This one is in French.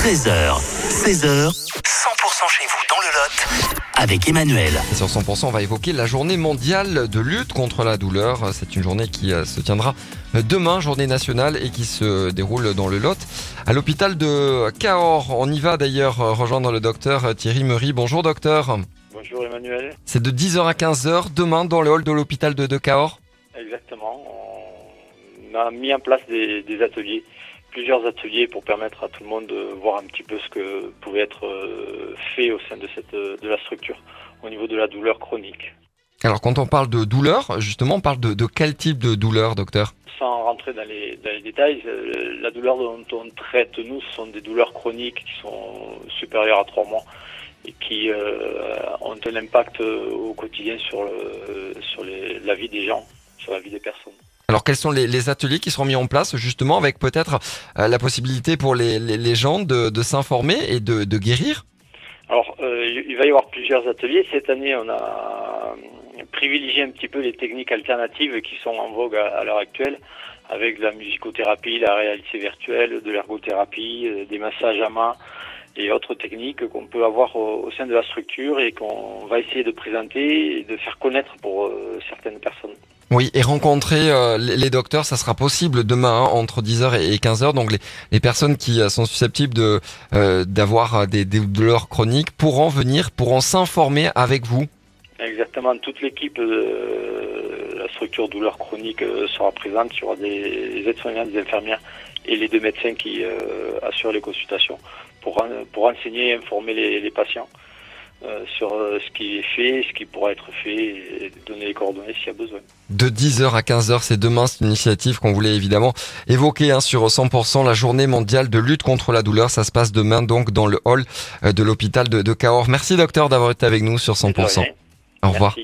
13h, 16h, 100% chez vous dans le Lot avec Emmanuel. Et sur 100%, on va évoquer la journée mondiale de lutte contre la douleur. C'est une journée qui euh, se tiendra demain, journée nationale, et qui se déroule dans le Lot, à l'hôpital de Cahors. On y va d'ailleurs rejoindre le docteur Thierry Meury. Bonjour docteur. Bonjour Emmanuel. C'est de 10h à 15h demain dans le hall de l'hôpital de, de Cahors Exactement. On a mis en place des, des ateliers, plusieurs ateliers pour permettre à tout le monde de voir un petit peu ce que pouvait être euh, fait au sein de, cette, de la structure au niveau de la douleur chronique. Alors quand on parle de douleur, justement, on parle de, de quel type de douleur, docteur? Sans rentrer dans les, dans les détails, euh, la douleur dont on traite, nous, ce sont des douleurs chroniques qui sont supérieures à trois mois et qui euh, ont un impact euh, au quotidien sur, le, sur les, la vie des gens, sur la vie des personnes. Alors quels sont les, ateliers qui seront mis en place justement avec peut-être euh, la possibilité pour les, gens de, s'informer et de, guérir? Alors, euh, il va y avoir plusieurs ateliers. Cette année, on a privilégié un petit peu les techniques alternatives qui sont en vogue à, l'heure actuelle, avec de la musicothérapie, la réalité virtuelle, de l'ergothérapie, euh, des massages à main et autres techniques qu'on peut avoir au, sein de la structure et qu'on va essayer de présenter et de faire connaître pour certaines personnes. Oui, et rencontrer euh, les, docteurs, ça sera possible demain hein, entre 10h et 15h. Donc les, les personnes qui euh, sont susceptibles de euh, d'avoir des, douleurs chroniques pourront venir, pourront s'informer avec vous. Exactement, toute l'équipe de la structure douleur chronique euh, sera présente. Il y aura des aides-soignants, des infirmières et les deux médecins qui assurent les consultations pour, pour enseigner et informer les patients euh, sur euh, ce qui est fait, ce qui pourra être fait et donner les coordonnées s'il y a besoin. De 10h à 15h, c'est demain, c'est une initiative qu'on voulait évidemment évoquer hein, sur 100%, la journée mondiale de lutte contre la douleur. Ça se passe demain donc dans le hall euh, de l'hôpital de, de Cahors. Merci docteur d'avoir été avec nous sur 100%. De rien. Au revoir. Merci.